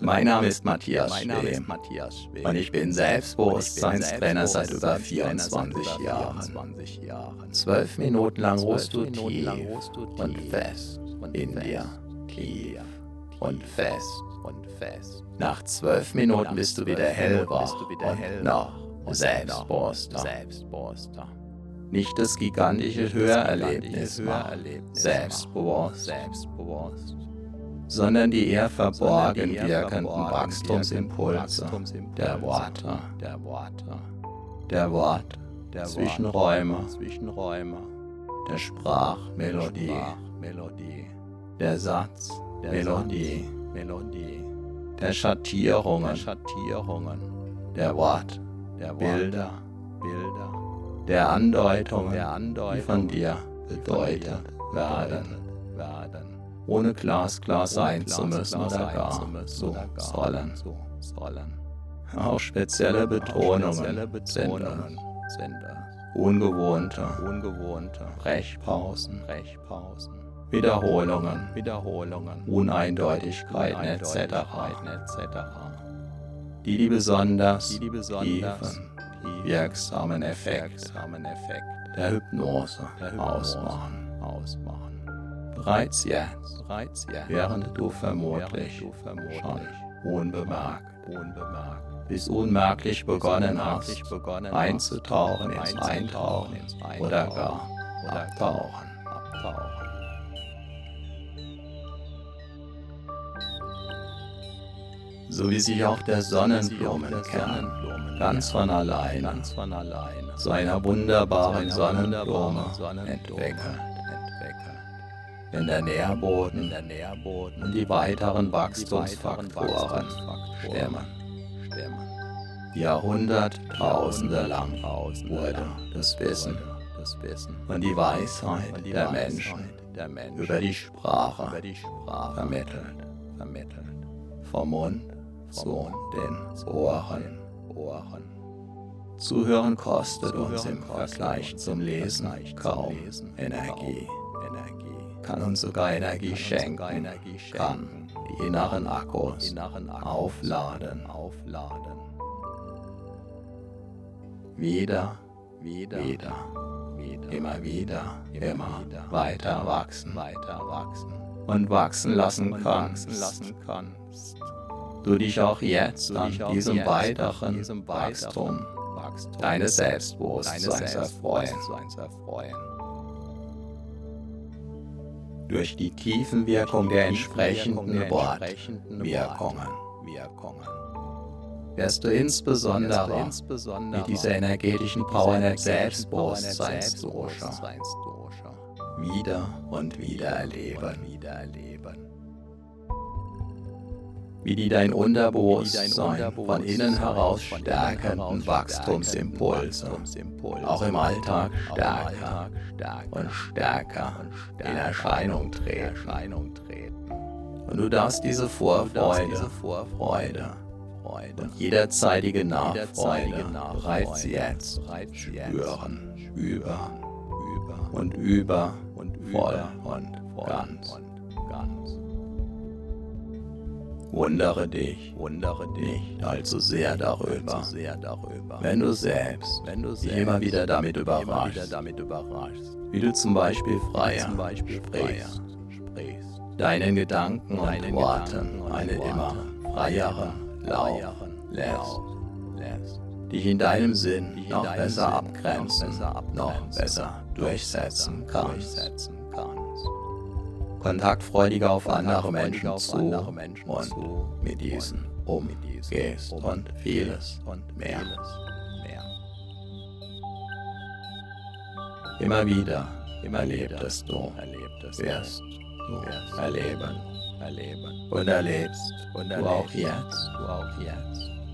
Mein Name ist Matthias Schwem. Und ich bin Selbstbewusstseinstrainer seit über 24 Jahren. Zwölf Minuten lang ruhst du tief und fest in dir, tief und fest. Nach zwölf Minuten bist du wieder hellwach und noch selbstbewusster. Nicht das gigantische Hörerlebnis macht selbstbewusst, sondern die eher verborgen wirkenden Wachstumsimpulse der Worte, der Wort, Zwischenräume, der Sprachmelodie, der Satzmelodie, der Schattierungen, der Wort, Bilder, der Andeutungen, die von dir bedeutet werden ohne glasklar sein zu müssen oder gar zu sollen. Auch spezielle Betonungen. Sind ungewohnte, Brechpausen, Wiederholungen, Uneindeutigkeiten etc., die die besonders tiefen, wirksamen Effekt der Hypnose ausmachen bereits jetzt, während du vermutlich schon unbemerkt, bis unmerklich begonnen hast, einzutauchen ins Eintauchen oder gar abtauchen. So wie sich auch der Sonnenblumenkern ganz von allein zu einer wunderbaren Sonnenblume entwickelt wenn der Nährboden und die weiteren Wachstumsfaktoren. Stemmen. Jahrhunderttausende lang wurde das Wissen. Und die Weisheit der Menschen über die Sprache vermittelt, vom Mund zu den Ohren. Zuhören kostet uns im Vergleich zum Lesen kaum Energie kann uns sogar Energie schenken, kann. Die inneren Akkus aufladen. Wieder, wieder, immer wieder, immer weiter wachsen. und wachsen lassen kannst. Du dich auch jetzt an diesem weiteren Wachstum deines Selbstbewusstseins erfreuen durch die Tiefenwirkung der entsprechenden Wortwirkungen. Wirst du insbesondere mit dieser energetischen Power der Selbstbewusstseinsdosha wieder und wieder erleben wie die dein Unterbewusstsein von innen heraus stärkenden Wachstumsimpulse auch im Alltag stärker und stärker in Erscheinung treten. Und du darfst diese Vorfreude, Freude und jederzeitige Nachfreude bereits jetzt spüren, über und über und voll und ganz. Wundere dich, wundere dich. Allzu sehr darüber, allzu sehr darüber. Wenn du selbst, wenn du dich immer wieder damit überraschst, wieder damit überraschst. Wie du zum Beispiel freier zum Beispiel sprichst, sprichst, deinen Gedanken und deinen Worten eine immer freiere Lauf lässt, lässt, dich in deinem Sinn noch besser abgrenzen, noch besser durchsetzen kannst kontaktfreudiger auf andere Menschen zu und mit diesen umgehst und vieles und mehr. Immer wieder erlebtest du, wirst du. erleben, und erlebst und du auch jetzt,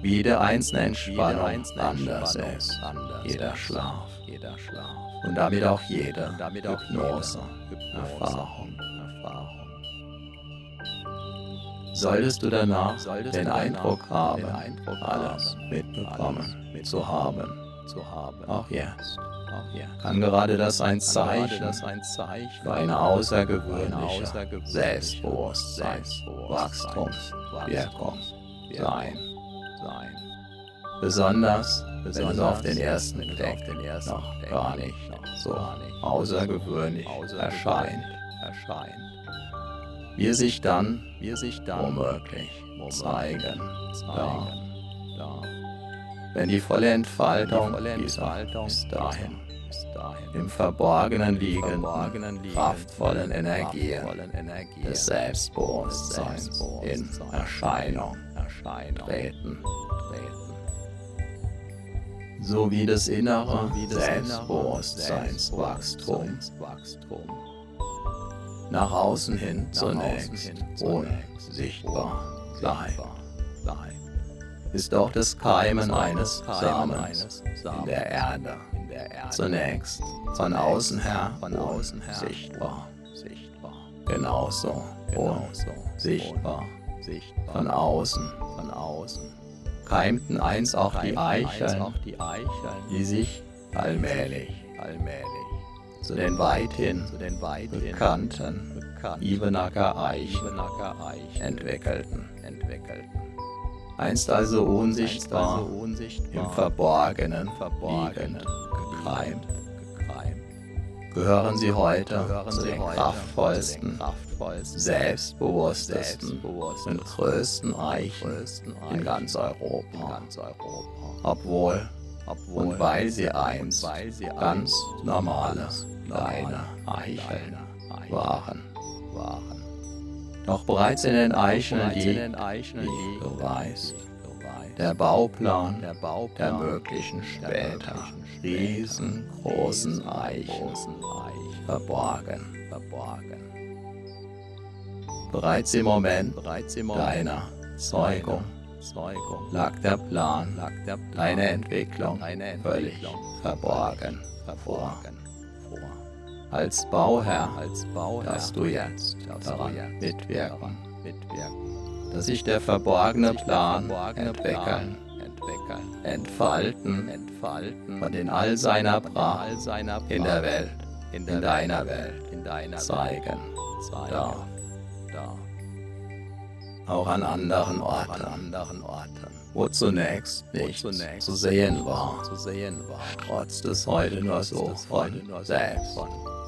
wie der einzelne Entspannung. Anders ist, jeder Schlaf, jeder Schlaf. Und damit auch jede Hypnose, Erfahrung, Erfahrung. Solltest du danach den Eindruck haben, alles mitbekommen zu haben, auch jetzt, kann gerade das ein Zeichen für eine außergewöhnliche Selbstbewusstsein, Wachstumswirkung sein. Besonders, wenn es auf den ersten Blick noch gar nicht so außergewöhnlich erscheint, wie sich dann, wie sich dann womöglich zeigen. darf. Wenn die volle Entfaltung dieser bis dahin im Verborgenen liegenden, kraftvollen Energien des Selbstbewusstseins in Erscheinung treten. sowie das innere Selbstbewusstseinswachstum nach außen hin zunächst unsichtbar bleibt, ist auch das Keimen eines Samens in der Erde. Zunächst von außen her sichtbar, genauso. Von außen, von außen. Keimten einst auch die Eicheln, die sich allmählich, allmählich zu den weithin bekannten Ibenacker Eichen entwickelten. Einst also unsichtbar, im Verborgenen, liegend, gekreimt, gehören sie heute zu den kraftvollsten, selbstbewusstesten und größten Eichen in ganz Europa. Obwohl und weil sie einst ganz normale, kleine Eicheln waren. Doch bereits in den Eicheln liegt, wie du weißt, der Bauplan der möglichen später riesengroßen Eichen verborgen. Bereits im Moment deiner Zeugung lag der Plan, deine Entwicklung völlig verborgen vor. Als Bauherr, dass du jetzt daran mitwirken, dass sich der verborgene Plan entwickeln, entfalten, und in all seiner Pracht in der Welt, in deiner Welt, zeigen. Darf. Auch an anderen Orten, wo zunächst nichts zu sehen war, trotz des heute nur so von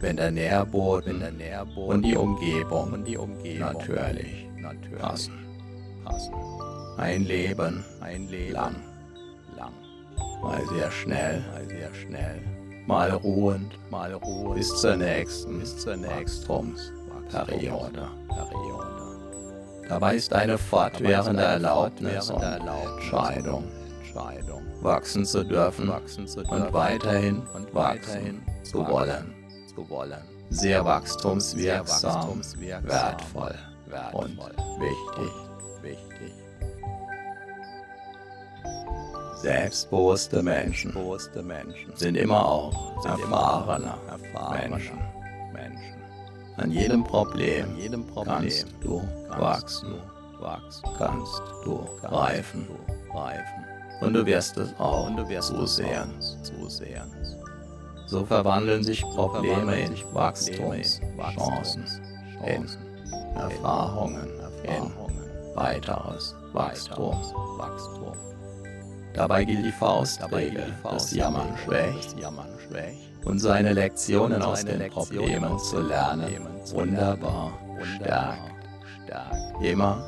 Wenn der Nährboden und die Umgebung natürlich passen. Ein Leben lang. mal sehr schnell, mal sehr schnell, mal ruhend, mal ruhend, bis zur nächsten, bis zur nächsten Wachstumsperiode. Dabei ist eine fortwährende Erlaubnis und Entscheidung, wachsen zu dürfen und weiterhin und wachsen zu wollen, sehr wachstumswirksam, wertvoll und wichtig. Selbstbewusste Menschen sind immer auch erfahrene Menschen. An jedem Problem kannst du wachsen, kannst du reifen. Und du wirst es auch zusehen. So verwandeln sich Probleme in Wachstumschancen, in Erfahrungen, in weiteres Wachstum. Dabei gilt die Faustregel, das Jammern schwächt und seine Lektionen aus den Problemen zu lernen wunderbar stärkt. Immer,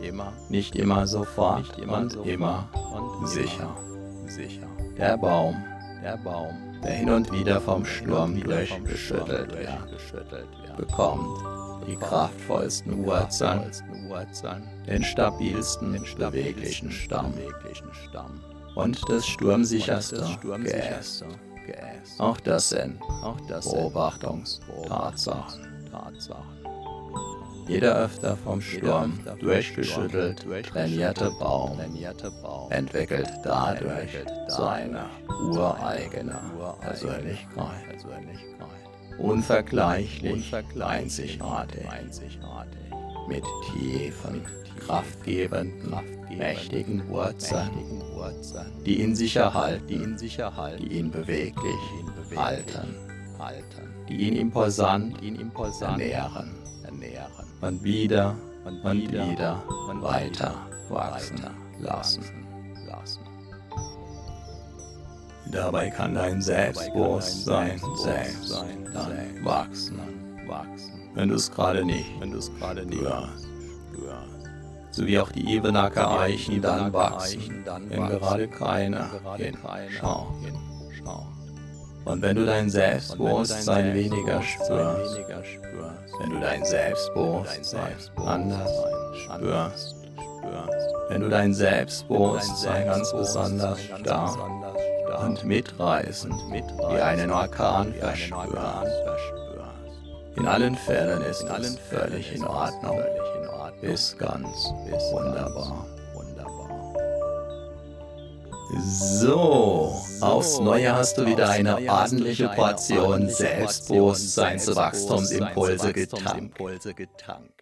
immer, nicht immer sofort, nicht immer und immer und sicher, sicher. Der Baum, der Baum, der hin und wieder vom Sturm durchgeschüttelt wird, bekommt die kraftvollsten Wurzeln, den stabilsten, den beweglichen Stamm. Und das sturmsicherste Geäst. Auch das sind Beobachtungstatsachen. Jeder öfter vom Sturm durchgeschüttelt trainierte Baum entwickelt dadurch seine ureigene Persönlichkeit. Unvergleichlich, einzigartig, mit tiefen, kraftgebenden, mächtigen Wurzeln, die in sich erhalten, die ihn beweglich halten, die ihn imposant ernähren und wieder und wieder weiter wachsen lassen. Dabei kann dein Selbstbewusstsein selbst dann wachsen, wenn du es gerade nicht, wenn du es gerade nicht hörst. So wie auch die Ebenacker Eichen dann wachsen, wenn gerade keiner hinschaut. Und wenn du dein Selbstbewusstsein weniger spürst, wenn du dein Selbstbewusstsein anders spürst, wenn du dein Selbstbewusstsein ganz besonders stark und mitreißend wie einen Orkan verspürst. In allen Fällen ist es völlig in Ordnung, ist ganz wunderbar. So, aufs Neue hast du wieder eine ordentliche Portion Selbstbewusstseinswachstumsimpulse getankt.